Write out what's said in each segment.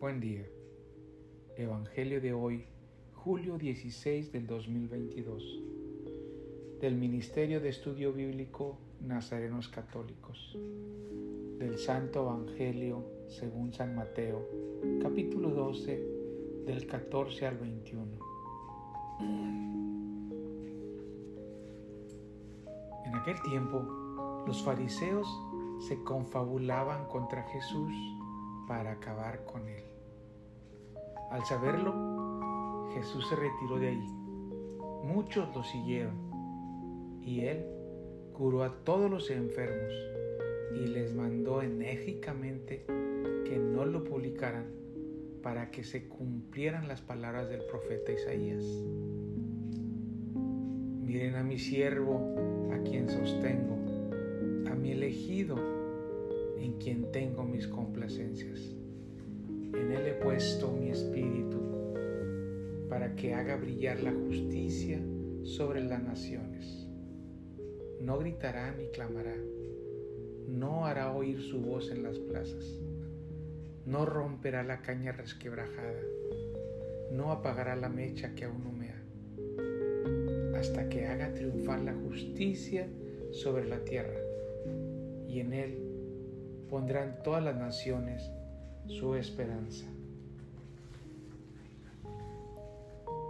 Buen día. Evangelio de hoy, julio 16 del 2022. Del Ministerio de Estudio Bíblico Nazarenos Católicos. Del Santo Evangelio según San Mateo, capítulo 12, del 14 al 21. En aquel tiempo, los fariseos se confabulaban contra Jesús para acabar con él. Al saberlo, Jesús se retiró de ahí. Muchos lo siguieron y él curó a todos los enfermos y les mandó enérgicamente que no lo publicaran para que se cumplieran las palabras del profeta Isaías. Miren a mi siervo, a quien sostengo, a mi elegido en quien tengo mis complacencias. En Él he puesto mi espíritu para que haga brillar la justicia sobre las naciones. No gritará ni clamará, no hará oír su voz en las plazas, no romperá la caña resquebrajada, no apagará la mecha que aún humea, hasta que haga triunfar la justicia sobre la tierra, y en él pondrán todas las naciones su esperanza.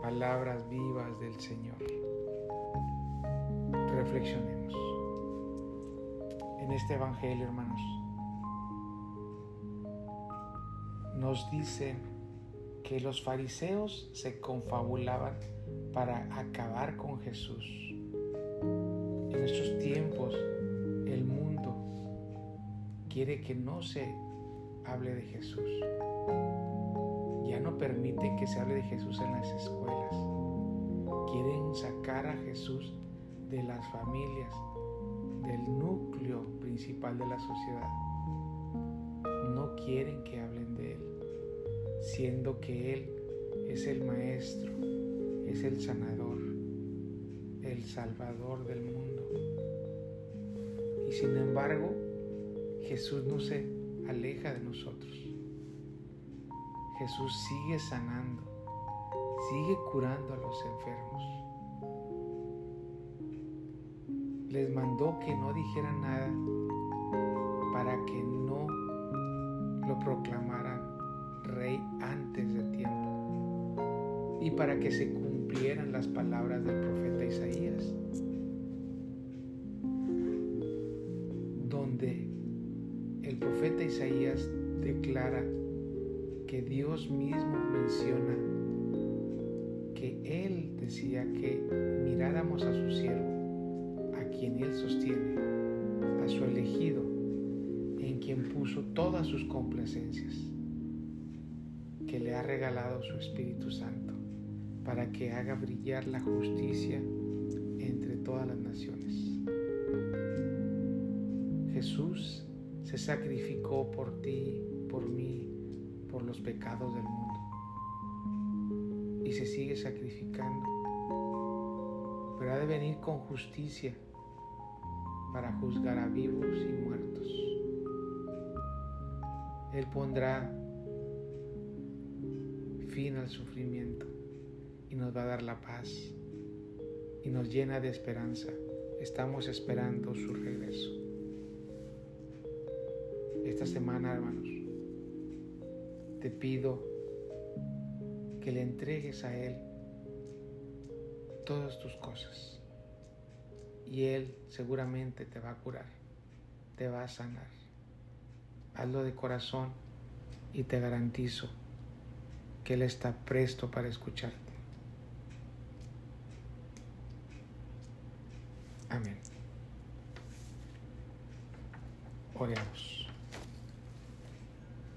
Palabras vivas del Señor. Reflexionemos. En este Evangelio, hermanos, nos dice que los fariseos se confabulaban para acabar con Jesús. En estos tiempos quiere que no se hable de Jesús. Ya no permiten que se hable de Jesús en las escuelas. Quieren sacar a Jesús de las familias, del núcleo principal de la sociedad. No quieren que hablen de Él, siendo que Él es el Maestro, es el sanador, el Salvador del mundo. Y sin embargo, Jesús no se aleja de nosotros. Jesús sigue sanando, sigue curando a los enfermos. Les mandó que no dijeran nada para que no lo proclamaran rey antes de tiempo y para que se cumplieran las palabras del profeta Isaías, el profeta Isaías declara que Dios mismo menciona que Él decía que miráramos a su siervo, a quien Él sostiene, a su elegido, en quien puso todas sus complacencias, que le ha regalado su Espíritu Santo para que haga brillar la justicia entre todas las naciones. Jesús se sacrificó por ti, por mí, por los pecados del mundo. Y se sigue sacrificando. Pero ha de venir con justicia para juzgar a vivos y muertos. Él pondrá fin al sufrimiento y nos va a dar la paz y nos llena de esperanza. Estamos esperando su regreso esta semana, hermanos, te pido que le entregues a Él todas tus cosas. Y Él seguramente te va a curar, te va a sanar. Hazlo de corazón y te garantizo que Él está presto para escucharte. Amén. Oremos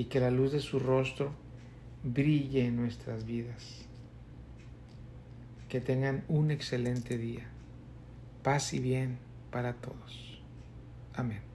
y que la luz de su rostro brille en nuestras vidas. Que tengan un excelente día. Paz y bien para todos. Amén.